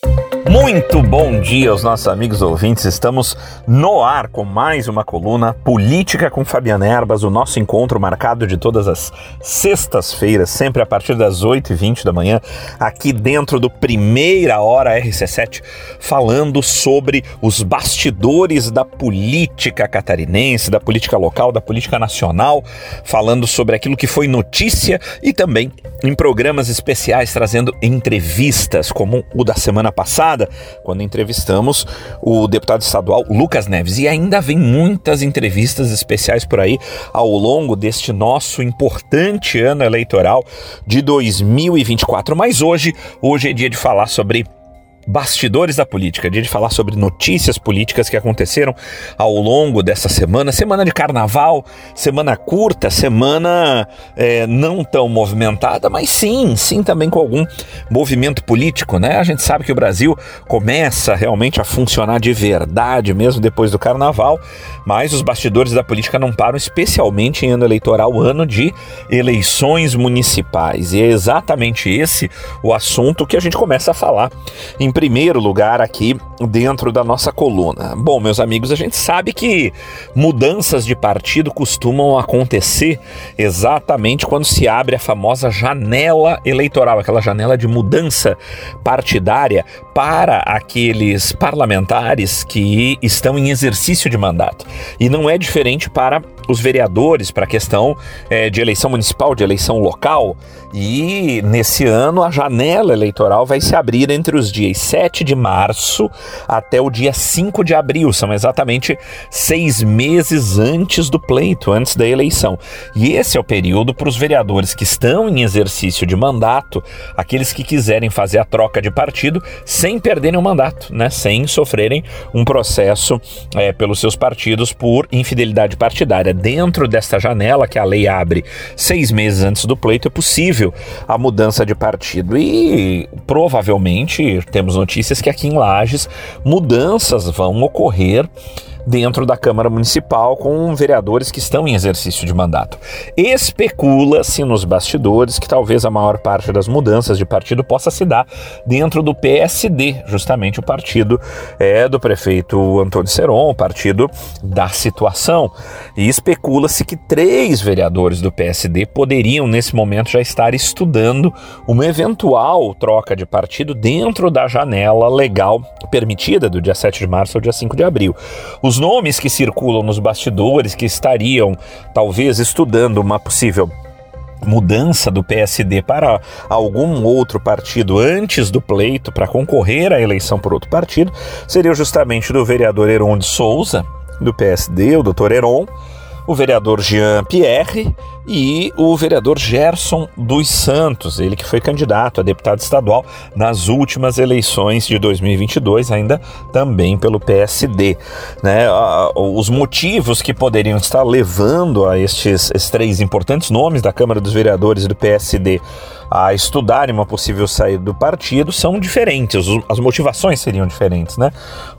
Thank you. Muito bom dia aos nossos amigos ouvintes. Estamos no ar com mais uma coluna Política com Fabiana Erbas, o nosso encontro marcado de todas as sextas-feiras, sempre a partir das 8h20 da manhã, aqui dentro do Primeira Hora RC7, falando sobre os bastidores da política catarinense, da política local, da política nacional, falando sobre aquilo que foi notícia e também em programas especiais trazendo entrevistas, como o da semana passada passada, quando entrevistamos o deputado estadual Lucas Neves. E ainda vem muitas entrevistas especiais por aí ao longo deste nosso importante ano eleitoral de 2024. Mas hoje, hoje é dia de falar sobre bastidores da política, dia de falar sobre notícias políticas que aconteceram ao longo dessa semana, semana de carnaval, semana curta, semana é, não tão movimentada, mas sim, sim também com algum movimento político, né? A gente sabe que o Brasil começa realmente a funcionar de verdade mesmo depois do carnaval, mas os bastidores da política não param, especialmente em ano eleitoral, ano de eleições municipais. E é exatamente esse o assunto que a gente começa a falar em primeiro lugar aqui dentro da nossa coluna. Bom, meus amigos, a gente sabe que mudanças de partido costumam acontecer exatamente quando se abre a famosa janela eleitoral, aquela janela de mudança partidária para aqueles parlamentares que estão em exercício de mandato. E não é diferente para os vereadores, para a questão é, de eleição municipal, de eleição local. E nesse ano a janela eleitoral vai se abrir entre os dias 7 de março até o dia 5 de abril. São exatamente seis meses antes do pleito, antes da eleição. E esse é o período para os vereadores que estão em exercício de mandato, aqueles que quiserem fazer a troca de partido sem perderem o mandato, né? sem sofrerem um processo é, pelos seus partidos por infidelidade partidária. Dentro desta janela que a lei abre seis meses antes do pleito, é possível possível a mudança de partido. E provavelmente temos notícias que aqui em Lages mudanças vão ocorrer dentro da Câmara Municipal com vereadores que estão em exercício de mandato. Especula-se nos bastidores que talvez a maior parte das mudanças de partido possa se dar dentro do PSD, justamente o partido é do prefeito Antônio Seron, o partido da situação. E especula-se que três vereadores do PSD poderiam, nesse momento, já estar estudando uma eventual troca de partido dentro da janela legal permitida do dia 7 de março ao dia 5 de abril. Os nomes que circulam nos bastidores que estariam talvez estudando uma possível mudança do PSD para algum outro partido antes do pleito para concorrer à eleição por outro partido seria justamente do vereador Heron de Souza, do PSD, o doutor Heron, o vereador Jean Pierre e o vereador Gerson dos Santos, ele que foi candidato a deputado estadual nas últimas eleições de 2022, ainda também pelo PSD. Né? Os motivos que poderiam estar levando a estes, estes três importantes nomes da Câmara dos Vereadores e do PSD a estudarem uma possível saída do partido são diferentes, as motivações seriam diferentes, né?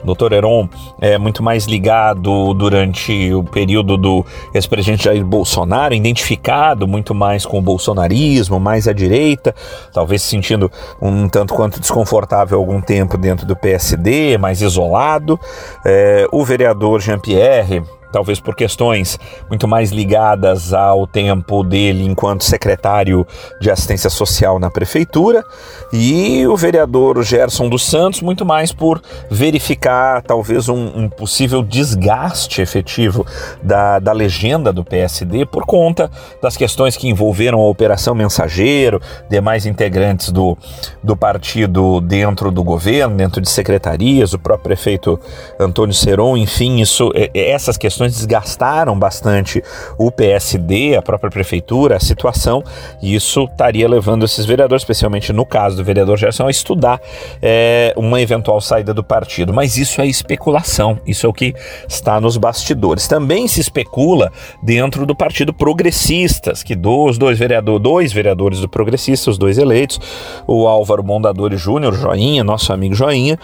O doutor Heron é muito mais ligado durante o período do ex-presidente Jair Bolsonaro, identificado muito mais com o bolsonarismo, mais à direita, talvez se sentindo um tanto quanto desconfortável algum tempo dentro do PSD, mais isolado. É, o vereador Jean-Pierre talvez por questões muito mais ligadas ao tempo dele enquanto secretário de assistência social na prefeitura, e o vereador Gerson dos Santos, muito mais por verificar talvez um, um possível desgaste efetivo da, da legenda do PSD por conta das questões que envolveram a Operação Mensageiro, demais integrantes do, do partido dentro do governo, dentro de secretarias, o próprio prefeito Antônio Seron, enfim, isso, essas questões desgastaram bastante o PSD, a própria prefeitura, a situação, e isso estaria levando esses vereadores, especialmente no caso do vereador Gerson, a estudar é, uma eventual saída do partido. Mas isso é especulação, isso é o que está nos bastidores. Também se especula dentro do Partido Progressistas, que dois, vereador, dois vereadores do Progressista, os dois eleitos, o Álvaro Mondadori Júnior, Joinha, nosso amigo Joinha,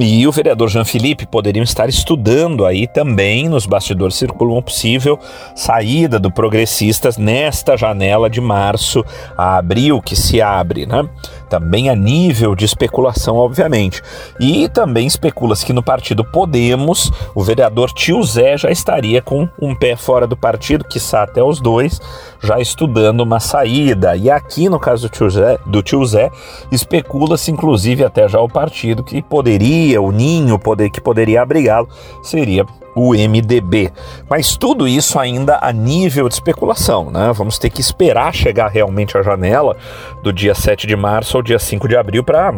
e o vereador Jean Felipe poderiam estar estudando aí também nos bastidores circula uma possível saída do Progressistas nesta janela de março a abril que se abre, né? Também a nível de especulação, obviamente. E também especula-se que no partido Podemos, o vereador Tio Zé já estaria com um pé fora do partido, quiçá até os dois, já estudando uma saída. E aqui, no caso do Tio Zé, do tio Zé especula-se inclusive até já o partido que poderia, o ninho poder, que poderia abrigá-lo, seria o MDB. Mas tudo isso ainda a nível de especulação, né? Vamos ter que esperar chegar realmente a janela do dia 7 de março ao dia 5 de abril para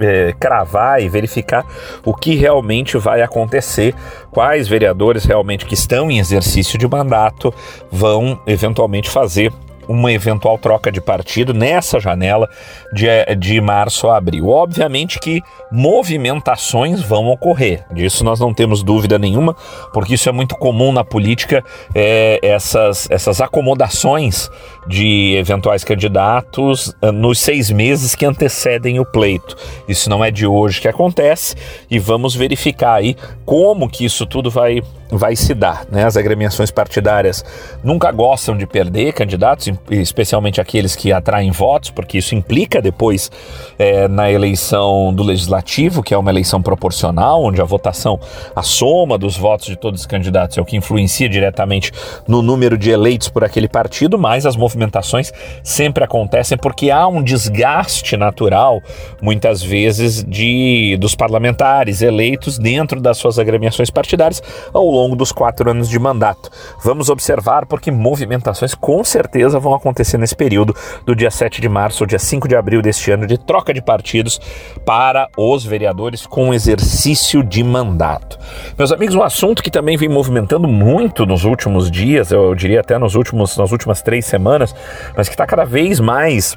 é, cravar e verificar o que realmente vai acontecer, quais vereadores realmente que estão em exercício de mandato vão eventualmente fazer uma eventual troca de partido nessa janela de, de março a abril. Obviamente que movimentações vão ocorrer, disso nós não temos dúvida nenhuma, porque isso é muito comum na política, é, essas, essas acomodações de eventuais candidatos eh, nos seis meses que antecedem o pleito. Isso não é de hoje que acontece e vamos verificar aí como que isso tudo vai vai se dar. Né? As agremiações partidárias nunca gostam de perder candidatos, especialmente aqueles que atraem votos, porque isso implica depois é, na eleição do legislativo, que é uma eleição proporcional, onde a votação, a soma dos votos de todos os candidatos é o que influencia diretamente no número de eleitos por aquele partido, mas as movimentações sempre acontecem porque há um desgaste natural, muitas vezes, de dos parlamentares eleitos dentro das suas agremiações partidárias ao longo dos quatro anos de mandato. Vamos observar porque movimentações com certeza vão acontecer nesse período do dia 7 de março ao dia 5 de abril deste ano de troca de partidos para os vereadores com exercício de mandato. Meus amigos, um assunto que também vem movimentando muito nos últimos dias, eu diria até nos últimos, nas últimas três semanas, mas que está cada vez mais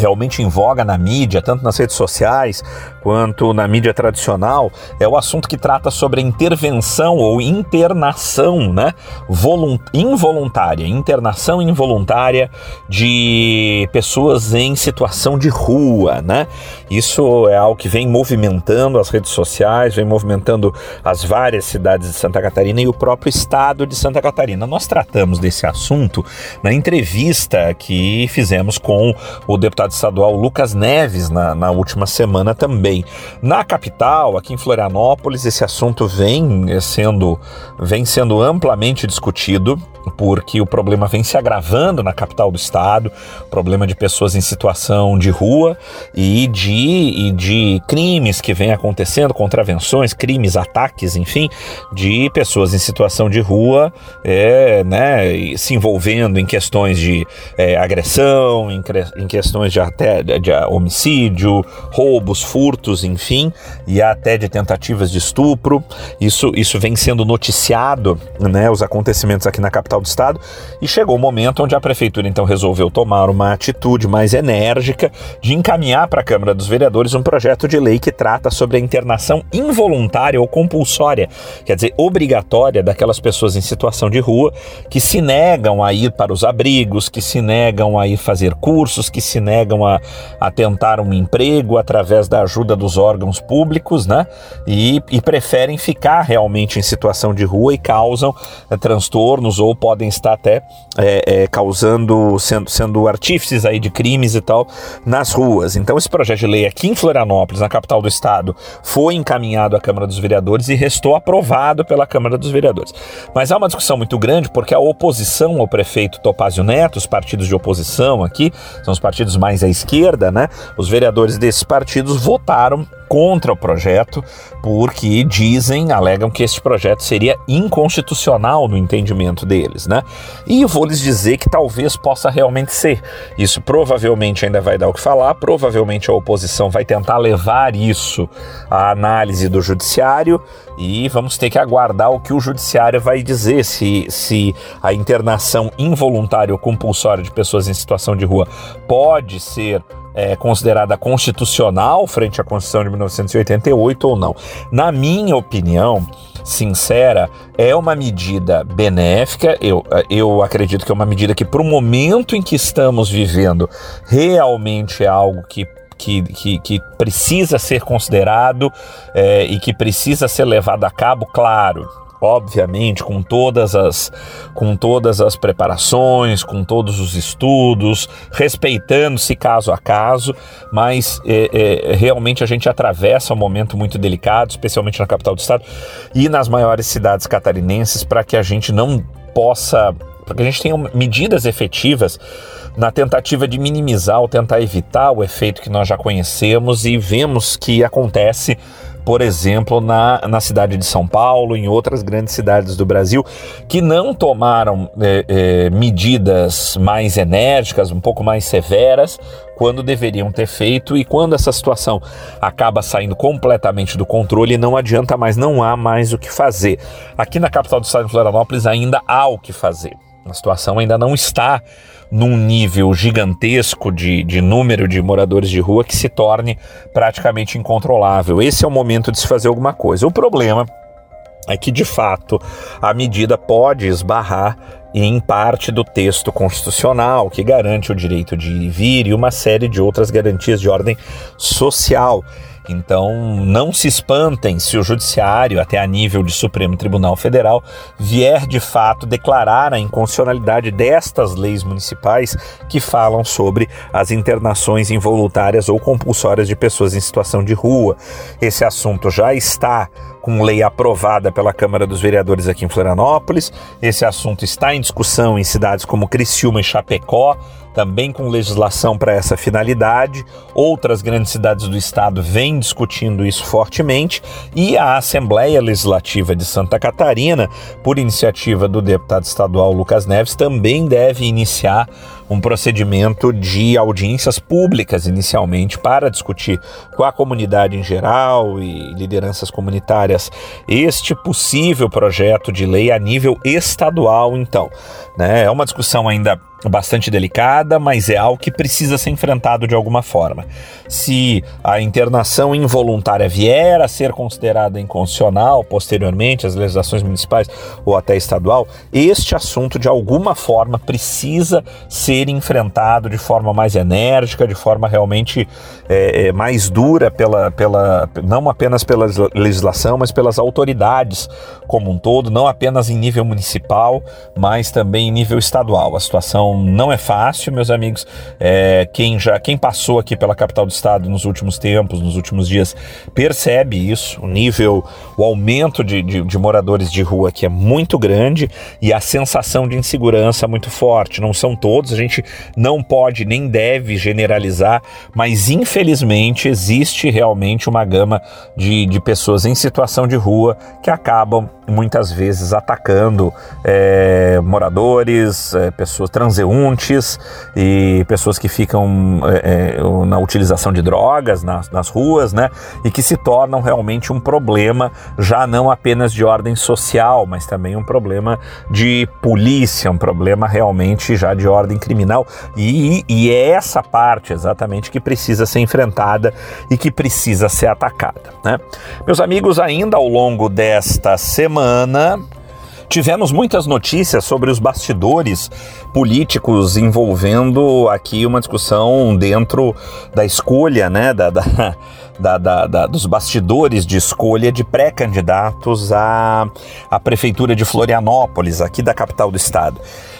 realmente em voga na mídia, tanto nas redes sociais quanto na mídia tradicional, é o assunto que trata sobre a intervenção ou internação, né, Volunt involuntária, internação involuntária de pessoas em situação de rua, né? Isso é algo que vem movimentando as redes sociais, vem movimentando as várias cidades de Santa Catarina e o próprio estado de Santa Catarina. Nós tratamos desse assunto na entrevista que fizemos com o deputado estadual Lucas Neves na, na última semana também. Na capital, aqui em Florianópolis, esse assunto vem sendo, vem sendo amplamente discutido porque o problema vem se agravando na capital do estado, problema de pessoas em situação de rua e de, e de crimes que vem acontecendo, contravenções, crimes, ataques, enfim, de pessoas em situação de rua, é, né, se envolvendo em questões de é, agressão, em, em, questões de até de homicídio, roubos, furtos, enfim, e até de tentativas de estupro. Isso, isso vem sendo noticiado, né, os acontecimentos aqui na capital do estado, e chegou o momento onde a prefeitura então resolveu tomar uma atitude mais enérgica de encaminhar para a Câmara dos Vereadores um projeto de lei que trata sobre a internação involuntária ou compulsória, quer dizer, obrigatória daquelas pessoas em situação de rua que se negam a ir para os abrigos, que se negam a ir fazer cursos, que se negam a, a tentar um emprego através da ajuda dos órgãos públicos, né? E, e preferem ficar realmente em situação de rua e causam é, transtornos ou podem podem estar até é, é, causando, sendo, sendo artífices aí de crimes e tal nas ruas. Então esse projeto de lei aqui em Florianópolis, na capital do estado, foi encaminhado à Câmara dos Vereadores e restou aprovado pela Câmara dos Vereadores. Mas há uma discussão muito grande porque a oposição ao prefeito Topázio Neto, os partidos de oposição aqui, são os partidos mais à esquerda, né? Os vereadores desses partidos votaram contra o projeto porque dizem, alegam que esse projeto seria inconstitucional no entendimento deles, né? E vou lhes dizer que talvez possa realmente ser. Isso provavelmente ainda vai dar o que falar, provavelmente a oposição vai tentar levar isso à análise do judiciário e vamos ter que aguardar o que o judiciário vai dizer se, se a internação involuntária ou compulsória de pessoas em situação de rua pode ser é, considerada constitucional frente à Constituição de 1988 ou não. Na minha opinião, sincera, é uma medida benéfica. Eu, eu acredito que é uma medida que, para o momento em que estamos vivendo, realmente é algo que que, que, que, precisa ser considerado é, e que precisa ser levado a cabo, claro obviamente, com todas as com todas as preparações, com todos os estudos, respeitando-se caso a caso, mas é, é, realmente a gente atravessa um momento muito delicado, especialmente na capital do estado e nas maiores cidades catarinenses, para que a gente não possa, para que a gente tenha medidas efetivas na tentativa de minimizar ou tentar evitar o efeito que nós já conhecemos e vemos que acontece por exemplo, na, na cidade de São Paulo, em outras grandes cidades do Brasil, que não tomaram é, é, medidas mais enérgicas, um pouco mais severas, quando deveriam ter feito, e quando essa situação acaba saindo completamente do controle, não adianta mais, não há mais o que fazer. Aqui na capital do estado de Florianópolis ainda há o que fazer. A situação ainda não está num nível gigantesco de, de número de moradores de rua que se torne praticamente incontrolável. Esse é o momento de se fazer alguma coisa. O problema é que, de fato, a medida pode esbarrar em parte do texto constitucional que garante o direito de vir e uma série de outras garantias de ordem social. Então, não se espantem se o Judiciário, até a nível de Supremo Tribunal Federal, vier de fato declarar a inconstitucionalidade destas leis municipais que falam sobre as internações involuntárias ou compulsórias de pessoas em situação de rua. Esse assunto já está com lei aprovada pela Câmara dos Vereadores aqui em Florianópolis. Esse assunto está em discussão em cidades como Criciúma e Chapecó também com legislação para essa finalidade. Outras grandes cidades do estado vêm discutindo isso fortemente e a Assembleia Legislativa de Santa Catarina, por iniciativa do deputado estadual Lucas Neves, também deve iniciar um procedimento de audiências públicas inicialmente para discutir com a comunidade em geral e lideranças comunitárias este possível projeto de lei a nível estadual, então. Né? É uma discussão ainda bastante delicada, mas é algo que precisa ser enfrentado de alguma forma. Se a internação involuntária vier a ser considerada inconstitucional posteriormente, as legislações municipais ou até estadual, este assunto de alguma forma precisa ser enfrentado de forma mais enérgica, de forma realmente é, é mais dura pela, pela, não apenas pela legislação, mas pelas autoridades como um todo, não apenas em nível municipal, mas também em nível estadual. A situação não, é fácil, meus amigos. É, quem já quem passou aqui pela capital do estado nos últimos tempos, nos últimos dias, percebe isso. O nível, o aumento de, de, de moradores de rua aqui é muito grande e a sensação de insegurança é muito forte. Não são todos, a gente não pode nem deve generalizar, mas infelizmente existe realmente uma gama de, de pessoas em situação de rua que acabam muitas vezes atacando é, moradores, é, pessoas transeuntes e pessoas que ficam é, é, na utilização de drogas nas, nas ruas, né? E que se tornam realmente um problema já não apenas de ordem social, mas também um problema de polícia, um problema realmente já de ordem criminal. E, e é essa parte exatamente que precisa ser enfrentada e que precisa ser atacada, né? Meus amigos, ainda ao longo desta semana, Tivemos muitas notícias sobre os bastidores políticos envolvendo aqui uma discussão dentro da escolha, né, da, da, da, da, da dos bastidores de escolha de pré-candidatos à, à Prefeitura de Florianópolis, aqui da capital do estado.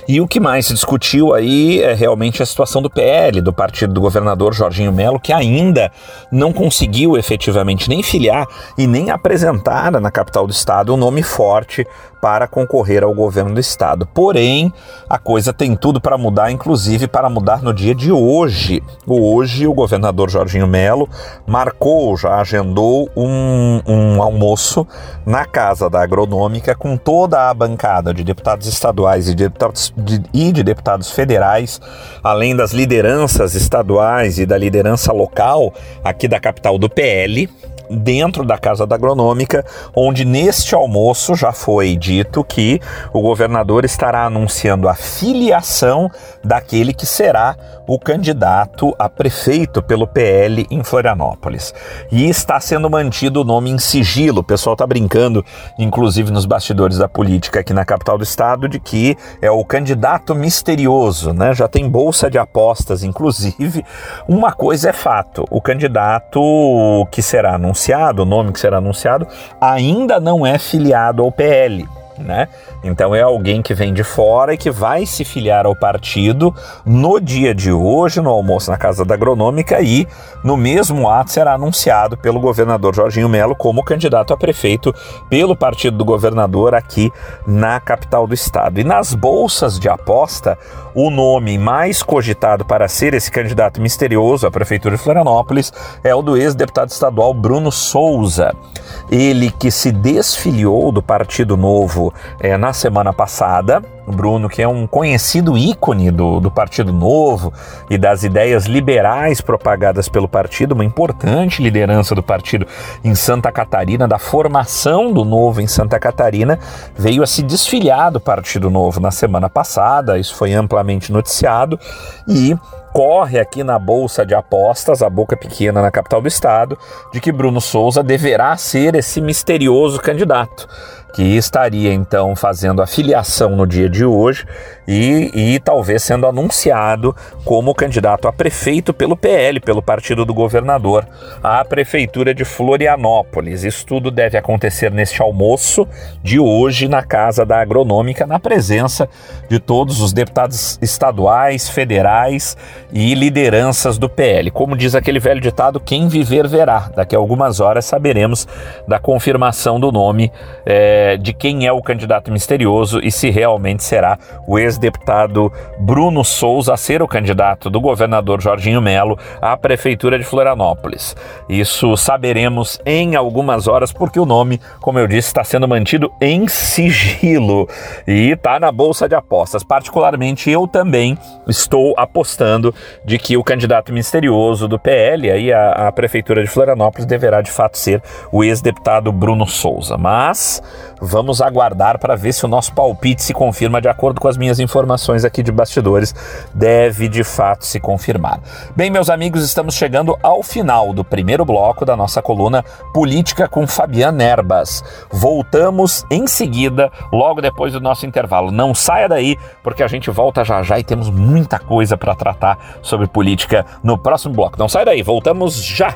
E o que mais se discutiu aí é realmente a situação do PL, do partido do governador Jorginho Melo, que ainda não conseguiu efetivamente nem filiar e nem apresentar na capital do estado um nome forte para concorrer ao governo do estado. Porém, a coisa tem tudo para mudar, inclusive para mudar no dia de hoje. Hoje, o governador Jorginho Melo marcou, já agendou um, um almoço na Casa da Agronômica com toda a bancada de deputados estaduais e de deputados, de, e de deputados federais, além das lideranças estaduais e da liderança local aqui da capital do PL dentro da Casa da Agronômica, onde neste almoço já foi dito que o governador estará anunciando a filiação daquele que será o candidato a prefeito pelo PL em Florianópolis. E está sendo mantido o nome em sigilo. O pessoal está brincando, inclusive nos bastidores da política aqui na capital do estado, de que é o candidato misterioso, né? Já tem bolsa de apostas, inclusive. Uma coisa é fato: o candidato que será anunciado, o nome que será anunciado, ainda não é filiado ao PL né? Então é alguém que vem de fora e que vai se filiar ao partido no dia de hoje, no almoço na Casa da Agronômica, e no mesmo ato será anunciado pelo governador Jorginho Melo como candidato a prefeito pelo partido do governador aqui na capital do estado. E nas bolsas de aposta, o nome mais cogitado para ser esse candidato misterioso à prefeitura de Florianópolis é o do ex-deputado estadual Bruno Souza. Ele que se desfiliou do Partido Novo é, na semana passada. Bruno, que é um conhecido ícone do, do Partido Novo e das ideias liberais propagadas pelo partido, uma importante liderança do partido em Santa Catarina, da formação do Novo em Santa Catarina, veio a se desfiliar do Partido Novo na semana passada, isso foi amplamente noticiado, e corre aqui na bolsa de apostas, a boca pequena na capital do estado, de que Bruno Souza deverá ser esse misterioso candidato que estaria então fazendo a filiação no dia de hoje e, e talvez sendo anunciado como candidato a prefeito pelo PL, pelo partido do governador, à prefeitura de Florianópolis. Isso tudo deve acontecer neste almoço de hoje na Casa da Agronômica, na presença de todos os deputados estaduais, federais e lideranças do PL. Como diz aquele velho ditado, quem viver verá. Daqui a algumas horas saberemos da confirmação do nome. É, de quem é o candidato misterioso e se realmente será o ex-deputado Bruno Souza a ser o candidato do governador Jorginho Melo à prefeitura de Florianópolis. Isso saberemos em algumas horas, porque o nome, como eu disse, está sendo mantido em sigilo e está na bolsa de apostas. Particularmente, eu também estou apostando de que o candidato misterioso do PL, aí a, a prefeitura de Florianópolis, deverá de fato ser o ex-deputado Bruno Souza. Mas Vamos aguardar para ver se o nosso palpite se confirma de acordo com as minhas informações aqui de bastidores. Deve de fato se confirmar. Bem, meus amigos, estamos chegando ao final do primeiro bloco da nossa coluna Política com Fabiana Erbas. Voltamos em seguida, logo depois do nosso intervalo. Não saia daí, porque a gente volta já já e temos muita coisa para tratar sobre política no próximo bloco. Não saia daí, voltamos já!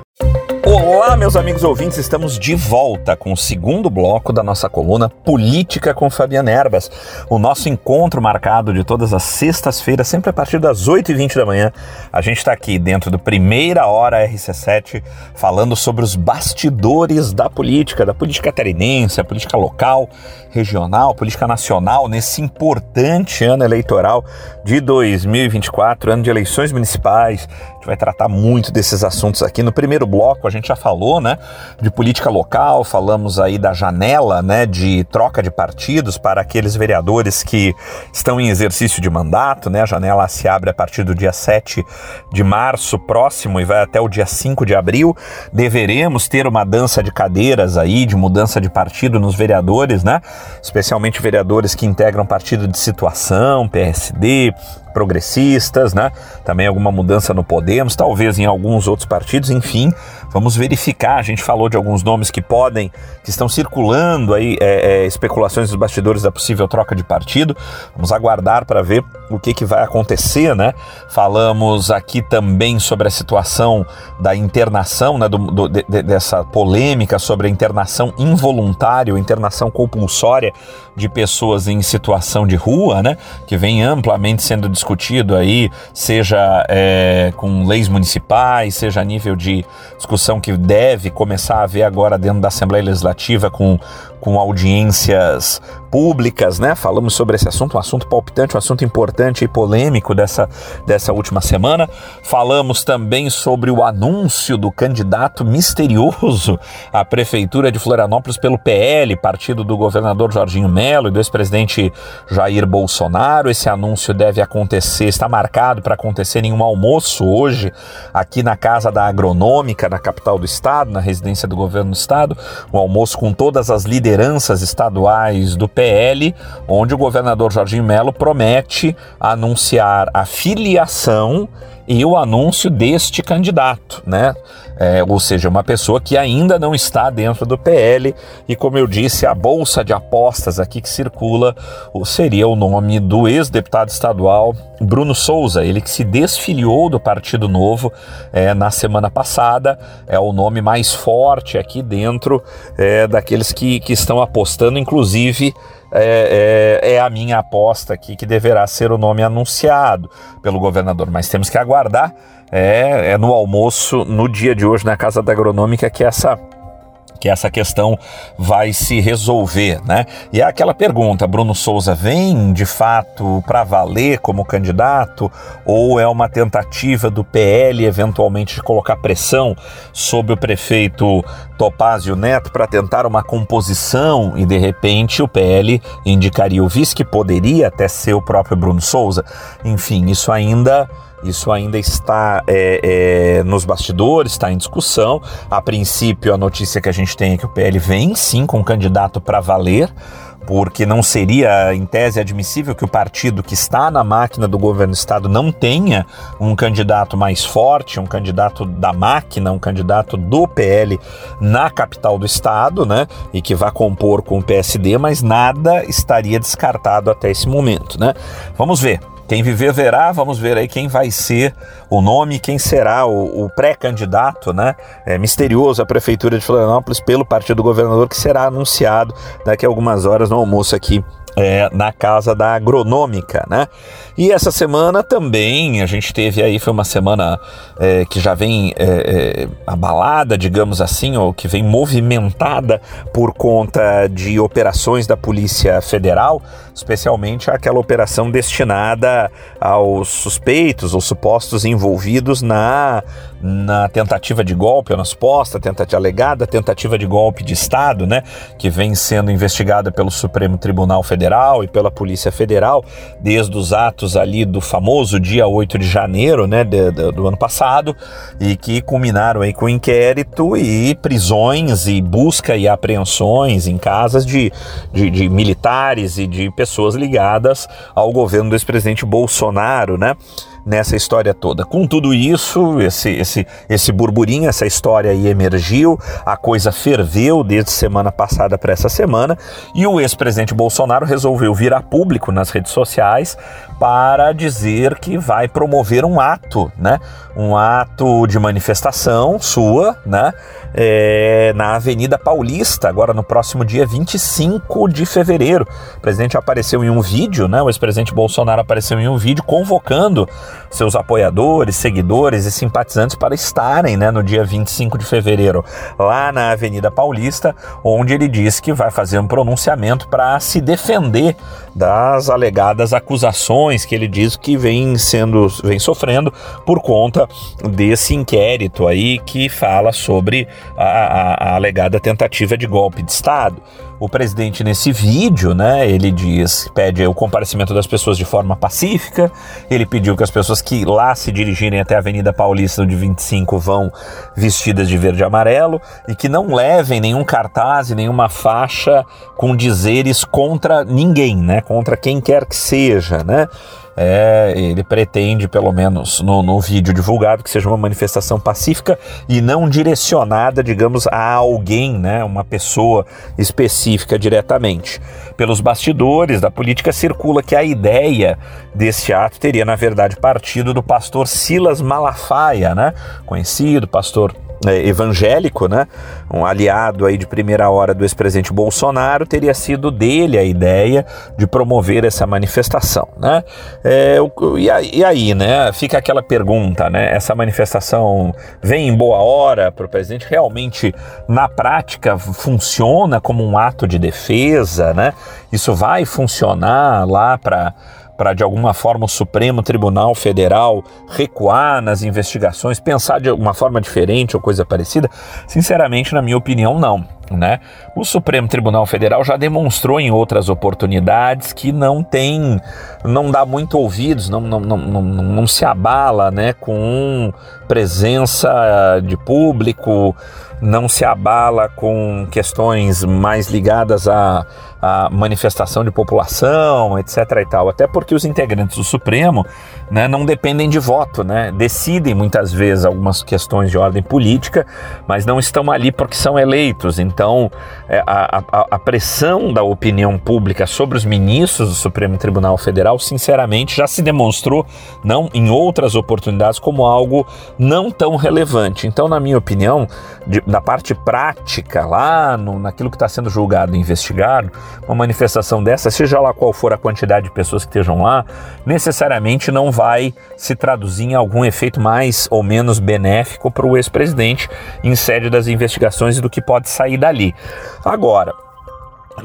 Olá, meus amigos ouvintes, estamos de volta com o segundo bloco da nossa coluna Política com Fabiana Erbas. O nosso encontro marcado de todas as sextas-feiras, sempre a partir das 8h20 da manhã. A gente está aqui dentro do Primeira Hora RC7, falando sobre os bastidores da política, da política catarinense, a política local, regional, política nacional, nesse importante ano eleitoral de 2024, ano de eleições municipais, gente vai tratar muito desses assuntos aqui. No primeiro bloco, a gente já falou, né, de política local, falamos aí da janela, né, de troca de partidos para aqueles vereadores que estão em exercício de mandato, né? A janela se abre a partir do dia 7 de março próximo e vai até o dia 5 de abril. Deveremos ter uma dança de cadeiras aí, de mudança de partido nos vereadores, né? Especialmente vereadores que integram partido de situação, PSD, progressistas, né? Também alguma mudança no Podemos, talvez em alguns outros partidos, enfim, vamos verificar. A gente falou de alguns nomes que podem, que estão circulando aí, é, é, especulações dos bastidores da possível troca de partido. Vamos aguardar para ver o que, que vai acontecer, né? Falamos aqui também sobre a situação da internação, né? Do, do, de, dessa polêmica sobre a internação involuntária internação compulsória de pessoas em situação de rua, né? Que vem amplamente sendo discutido aí, seja é, com leis municipais, seja a nível de discussão que deve começar a haver agora dentro da Assembleia Legislativa com, com audiências públicas, né? Falamos sobre esse assunto, um assunto palpitante, um assunto importante e polêmico dessa, dessa última semana. Falamos também sobre o anúncio do candidato misterioso à Prefeitura de Florianópolis pelo PL, partido do governador Jorginho Melo e do ex-presidente Jair Bolsonaro. Esse anúncio deve acontecer, está marcado para acontecer em um almoço hoje, aqui na Casa da Agronômica, na capital do estado, na residência do governo do estado. Um almoço com todas as lideranças estaduais do PL onde o governador Jorginho Melo promete anunciar a filiação e o anúncio deste candidato, né? É, ou seja, uma pessoa que ainda não está dentro do PL e, como eu disse, a bolsa de apostas aqui que circula seria o nome do ex-deputado estadual Bruno Souza, ele que se desfiliou do Partido Novo é, na semana passada, é o nome mais forte aqui dentro é, daqueles que, que estão apostando, inclusive é, é, é, a minha aposta aqui que deverá ser o nome anunciado pelo governador, mas temos que aguardar. É, é no almoço, no dia de hoje, na Casa da Agronômica, que essa que essa questão vai se resolver, né? E é aquela pergunta, Bruno Souza vem de fato para valer como candidato ou é uma tentativa do PL eventualmente de colocar pressão sobre o prefeito Topázio Neto para tentar uma composição e de repente o PL indicaria o vice que poderia até ser o próprio Bruno Souza? Enfim, isso ainda isso ainda está é, é, nos bastidores, está em discussão. A princípio, a notícia que a gente tem é que o PL vem sim com um candidato para valer, porque não seria, em tese, admissível que o partido que está na máquina do governo do Estado não tenha um candidato mais forte, um candidato da máquina, um candidato do PL na capital do Estado, né? E que vá compor com o PSD, mas nada estaria descartado até esse momento, né? Vamos ver. Quem viver verá, vamos ver aí quem vai ser o nome, quem será o, o pré-candidato, né? É misterioso à Prefeitura de Florianópolis pelo Partido Governador, que será anunciado daqui a algumas horas no almoço aqui é, na casa da agronômica, né? E essa semana também a gente teve aí, foi uma semana é, que já vem é, é, abalada, digamos assim, ou que vem movimentada por conta de operações da Polícia Federal, especialmente aquela operação destinada aos suspeitos ou supostos envolvidos na, na tentativa de golpe, ou na suposta tentativa alegada tentativa de golpe de Estado, né? Que vem sendo investigada pelo Supremo Tribunal Federal e pela Polícia Federal, desde os atos ali do famoso dia 8 de janeiro né, de, de, do ano passado, e que culminaram aí com inquérito e prisões e busca e apreensões em casas de, de, de militares e de pessoas ligadas ao governo do ex-presidente Bolsonaro, né? Nessa história toda. Com tudo isso, esse, esse, esse burburinho, essa história aí emergiu, a coisa ferveu desde semana passada para essa semana e o ex-presidente Bolsonaro resolveu vir a público nas redes sociais para dizer que vai promover um ato, né? Um ato de manifestação sua, né? É, na Avenida Paulista, agora no próximo dia 25 de fevereiro. O presidente apareceu em um vídeo, né? O ex-presidente Bolsonaro apareceu em um vídeo convocando seus apoiadores, seguidores e simpatizantes para estarem né, no dia 25 de fevereiro lá na Avenida Paulista, onde ele diz que vai fazer um pronunciamento para se defender das alegadas acusações que ele diz que vem sendo vem sofrendo por conta desse inquérito aí que fala sobre a, a, a alegada tentativa de golpe de Estado. O presidente nesse vídeo, né, ele diz, pede o comparecimento das pessoas de forma pacífica. Ele pediu que as pessoas que lá se dirigirem até a Avenida Paulista de 25 vão vestidas de verde e amarelo e que não levem nenhum cartaz e nenhuma faixa com dizeres contra ninguém, né, contra quem quer que seja, né? É, ele pretende, pelo menos no, no vídeo divulgado, que seja uma manifestação pacífica e não direcionada, digamos, a alguém, né, uma pessoa específica diretamente. Pelos bastidores da política circula que a ideia desse ato teria, na verdade, partido do pastor Silas Malafaia, né, conhecido pastor evangélico, né, um aliado aí de primeira hora do ex-presidente Bolsonaro, teria sido dele a ideia de promover essa manifestação, né? É, e aí, né? Fica aquela pergunta, né? Essa manifestação vem em boa hora para o presidente? Realmente, na prática, funciona como um ato de defesa, né? Isso vai funcionar lá para para de alguma forma o Supremo Tribunal Federal recuar nas investigações, pensar de uma forma diferente ou coisa parecida? Sinceramente, na minha opinião, não. Né? O Supremo Tribunal Federal já demonstrou em outras oportunidades que não tem, não dá muito ouvidos, não, não, não, não, não se abala né, com presença de público, não se abala com questões mais ligadas à, à, manifestação de população, etc. e tal. Até porque os integrantes do Supremo né, não dependem de voto, né? decidem muitas vezes algumas questões de ordem política, mas não estão ali porque são eleitos. Então, é, a, a, a pressão da opinião pública sobre os ministros do Supremo Tribunal Federal, sinceramente, já se demonstrou, não em outras oportunidades, como algo não tão relevante. Então, na minha opinião, de, na parte prática, lá no, naquilo que está sendo julgado e investigado, uma manifestação dessa, seja lá qual for a quantidade de pessoas que estejam lá, necessariamente não vai se traduzir em algum efeito mais ou menos benéfico para o ex-presidente em sede das investigações e do que pode sair dali. Agora,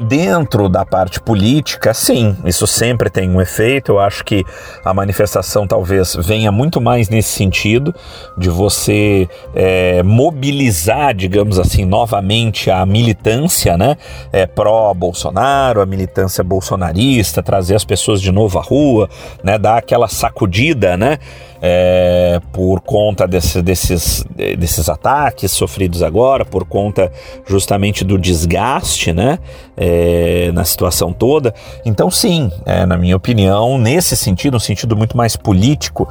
Dentro da parte política, sim, isso sempre tem um efeito. Eu acho que a manifestação talvez venha muito mais nesse sentido, de você é, mobilizar, digamos assim, novamente a militância né, é, pró-Bolsonaro, a militância bolsonarista, trazer as pessoas de novo à rua, né, dar aquela sacudida né, é, conta desse, desses, desses ataques sofridos agora, por conta justamente do desgaste né, é, na situação toda. Então, sim, é, na minha opinião, nesse sentido, um sentido muito mais político,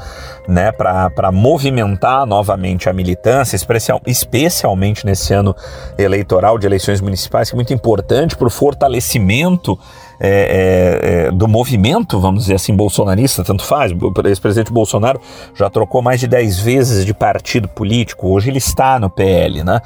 né, para movimentar novamente a militância, especial, especialmente nesse ano eleitoral de eleições municipais, que é muito importante para o fortalecimento é, é, é, do movimento, vamos dizer assim, bolsonarista, tanto faz. O ex-presidente Bolsonaro já trocou mais de 10 vezes de partido político, hoje ele está no PL, né?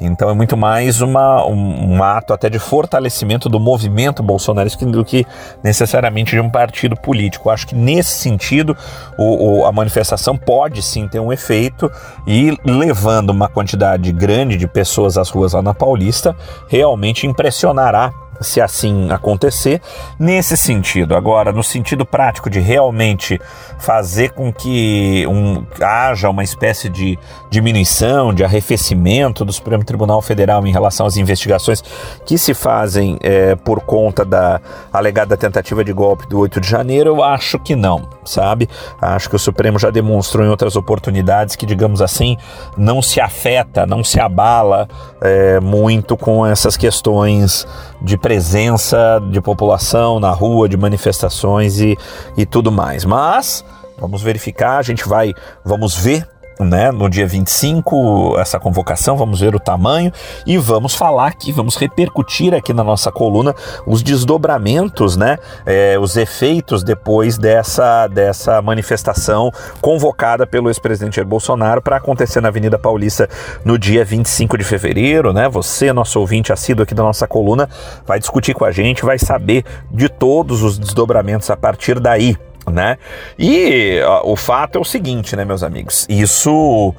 Então é muito mais uma, um, um ato até de fortalecimento do movimento bolsonarista do que necessariamente de um partido político. Acho que nesse sentido o, o, a manifestação pode sim ter um efeito e levando uma quantidade grande de pessoas às ruas lá na Paulista, realmente impressionará se assim acontecer, nesse sentido. Agora, no sentido prático de realmente fazer com que um, haja uma espécie de diminuição, de arrefecimento do Supremo Tribunal Federal em relação às investigações que se fazem é, por conta da alegada tentativa de golpe do 8 de janeiro, eu acho que não, sabe? Acho que o Supremo já demonstrou em outras oportunidades que, digamos assim, não se afeta, não se abala é, muito com essas questões de presença de população na rua, de manifestações e, e tudo mais. Mas vamos verificar, a gente vai, vamos ver né, no dia 25, essa convocação, vamos ver o tamanho e vamos falar aqui, vamos repercutir aqui na nossa coluna os desdobramentos, né, é, os efeitos depois dessa, dessa manifestação convocada pelo ex-presidente Jair Bolsonaro para acontecer na Avenida Paulista no dia 25 de fevereiro, né, você, nosso ouvinte assíduo aqui da nossa coluna, vai discutir com a gente, vai saber de todos os desdobramentos a partir daí né? E ó, o fato é o seguinte, né, meus amigos? Isso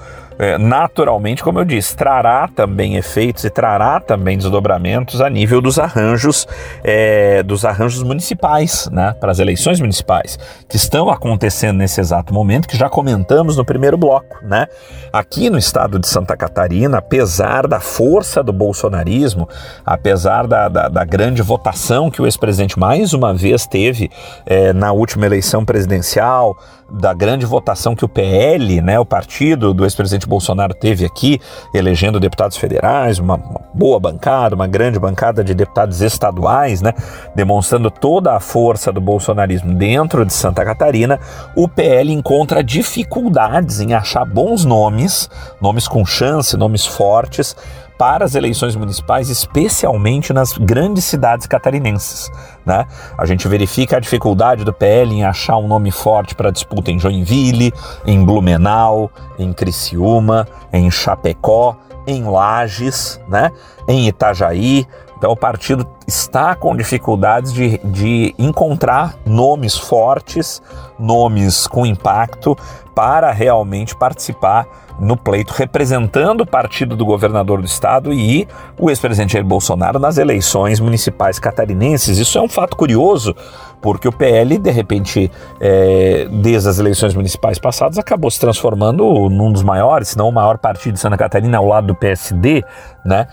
naturalmente, como eu disse, trará também efeitos e trará também desdobramentos a nível dos arranjos, é, dos arranjos municipais, né, para as eleições municipais, que estão acontecendo nesse exato momento, que já comentamos no primeiro bloco, né? Aqui no estado de Santa Catarina, apesar da força do bolsonarismo, apesar da, da, da grande votação que o ex-presidente mais uma vez teve é, na última eleição presidencial, da grande votação que o PL, né, o partido do ex-presidente Bolsonaro teve aqui, elegendo deputados federais, uma, uma, boa bancada, uma grande bancada de deputados estaduais, né, demonstrando toda a força do bolsonarismo dentro de Santa Catarina, o PL encontra dificuldades em achar bons nomes, nomes com chance, nomes fortes para as eleições municipais, especialmente nas grandes cidades catarinenses. Né? A gente verifica a dificuldade do PL em achar um nome forte para disputa em Joinville, em Blumenau, em Criciúma, em Chapecó, em Lages, né? em Itajaí. Então o partido está com dificuldades de, de encontrar nomes fortes, nomes com impacto para realmente participar no pleito representando o partido do governador do estado e o ex-presidente Jair Bolsonaro nas eleições municipais catarinenses. Isso é um fato curioso, porque o PL, de repente, é, desde as eleições municipais passadas, acabou se transformando num dos maiores, se não o maior partido de Santa Catarina ao lado do PSD, né?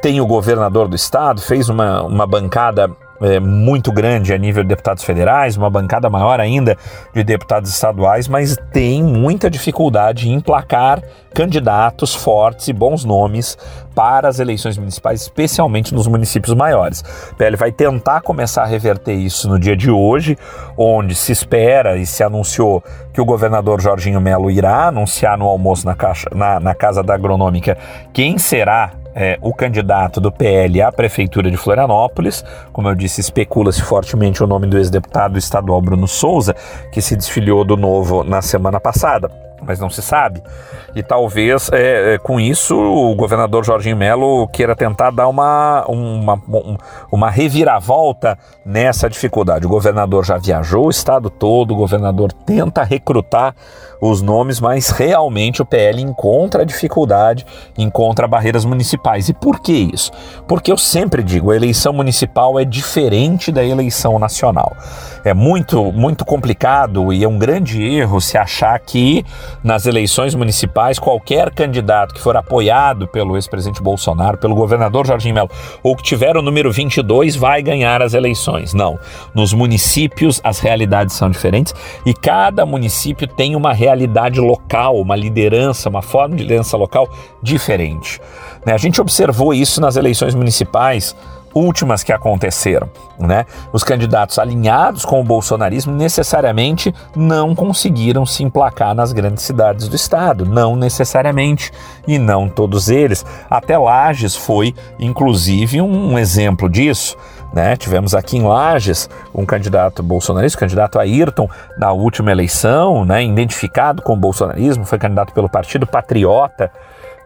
Tem o governador do estado, fez uma, uma bancada é, muito grande a nível de deputados federais, uma bancada maior ainda de deputados estaduais, mas tem muita dificuldade em placar candidatos fortes e bons nomes para as eleições municipais, especialmente nos municípios maiores. PL vai tentar começar a reverter isso no dia de hoje, onde se espera e se anunciou que o governador Jorginho Melo irá anunciar no almoço na, caixa, na, na Casa da Agronômica quem será é, o candidato do PL à Prefeitura de Florianópolis. Como eu disse, especula-se fortemente o nome do ex-deputado estadual Bruno Souza, que se desfiliou do Novo na semana passada mas não se sabe. E talvez é, é, com isso o governador Jorginho Melo queira tentar dar uma, uma, uma reviravolta nessa dificuldade. O governador já viajou o estado todo, o governador tenta recrutar os nomes, mas realmente o PL encontra dificuldade, encontra barreiras municipais. E por que isso? Porque eu sempre digo, a eleição municipal é diferente da eleição nacional. É muito, muito complicado e é um grande erro se achar que nas eleições municipais qualquer candidato que for apoiado pelo ex-presidente Bolsonaro, pelo governador Jorginho Melo, ou que tiver o número 22 vai ganhar as eleições. Não. Nos municípios as realidades são diferentes e cada município tem uma realidade local, uma liderança, uma forma de liderança local diferente. Né? A gente observou isso nas eleições municipais últimas que aconteceram. Né? Os candidatos alinhados com o bolsonarismo necessariamente não conseguiram se emplacar nas grandes cidades do estado, não necessariamente, e não todos eles. Até Lages foi, inclusive, um exemplo disso. Né? Tivemos aqui em Lages um candidato bolsonarista, candidato Ayrton, na última eleição, né? identificado com o bolsonarismo, foi candidato pelo Partido Patriota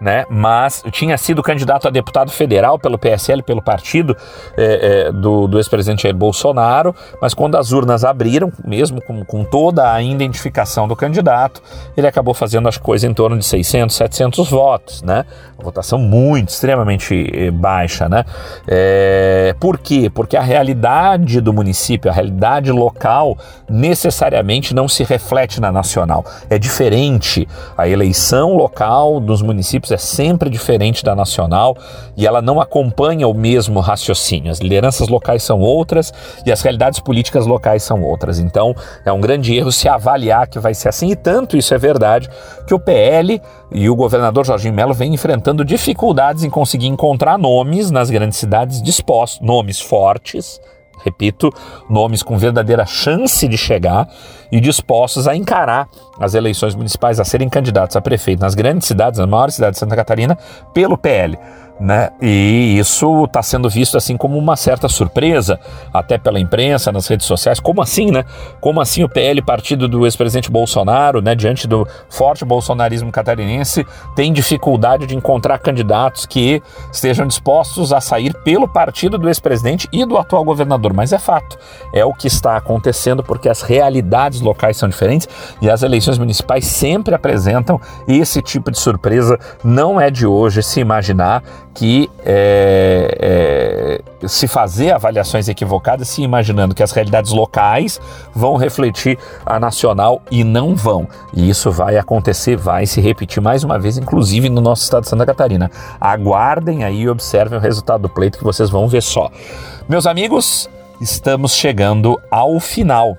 né? Mas tinha sido candidato a deputado federal pelo PSL, pelo partido é, é, do, do ex-presidente Jair Bolsonaro, mas quando as urnas abriram, mesmo com, com toda a identificação do candidato, ele acabou fazendo as coisas em torno de 600, 700 votos, né? Uma votação muito, extremamente eh, baixa, né? É, por quê? Porque a realidade do município, a realidade local, necessariamente não se reflete na nacional. É diferente. A eleição local dos municípios é sempre diferente da nacional e ela não acompanha o mesmo raciocínio. As lideranças locais são outras e as realidades políticas locais são outras. Então é um grande erro se avaliar que vai ser assim, e tanto isso é verdade que o PL e o governador Jorginho Melo vem enfrentando dificuldades em conseguir encontrar nomes nas grandes cidades dispostos, nomes fortes repito, nomes com verdadeira chance de chegar e dispostos a encarar as eleições municipais, a serem candidatos a prefeito nas grandes cidades, nas maiores cidades de Santa Catarina, pelo PL né? E isso está sendo visto assim como uma certa surpresa, até pela imprensa, nas redes sociais. Como assim, né? Como assim o PL, partido do ex-presidente Bolsonaro, né, diante do forte bolsonarismo catarinense, tem dificuldade de encontrar candidatos que estejam dispostos a sair pelo partido do ex-presidente e do atual governador? Mas é fato, é o que está acontecendo porque as realidades locais são diferentes e as eleições municipais sempre apresentam esse tipo de surpresa. Não é de hoje se imaginar que é, é, se fazer avaliações equivocadas, se imaginando que as realidades locais vão refletir a nacional e não vão. E isso vai acontecer, vai se repetir mais uma vez, inclusive no nosso estado de Santa Catarina. Aguardem aí e observem o resultado do pleito que vocês vão ver só. Meus amigos, estamos chegando ao final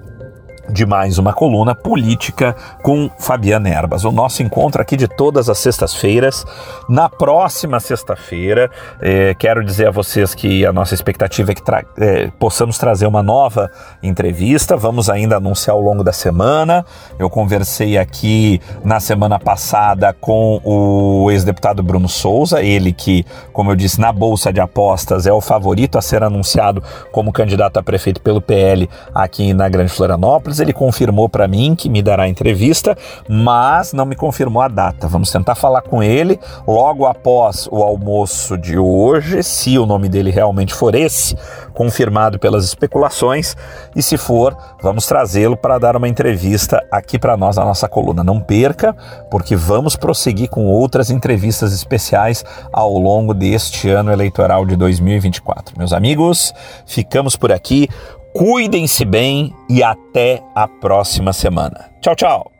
de mais uma coluna política com Fabiana Erbas. O nosso encontro aqui de todas as sextas-feiras. Na próxima sexta-feira, eh, quero dizer a vocês que a nossa expectativa é que tra eh, possamos trazer uma nova entrevista. Vamos ainda anunciar ao longo da semana. Eu conversei aqui na semana passada com o ex-deputado Bruno Souza, ele que, como eu disse, na Bolsa de Apostas é o favorito a ser anunciado como candidato a prefeito pelo PL aqui na Grande Florianópolis ele confirmou para mim que me dará entrevista, mas não me confirmou a data. Vamos tentar falar com ele logo após o almoço de hoje, se o nome dele realmente for esse, confirmado pelas especulações, e se for, vamos trazê-lo para dar uma entrevista aqui para nós na nossa coluna. Não perca, porque vamos prosseguir com outras entrevistas especiais ao longo deste ano eleitoral de 2024. Meus amigos, ficamos por aqui. Cuidem-se bem e até a próxima semana. Tchau, tchau!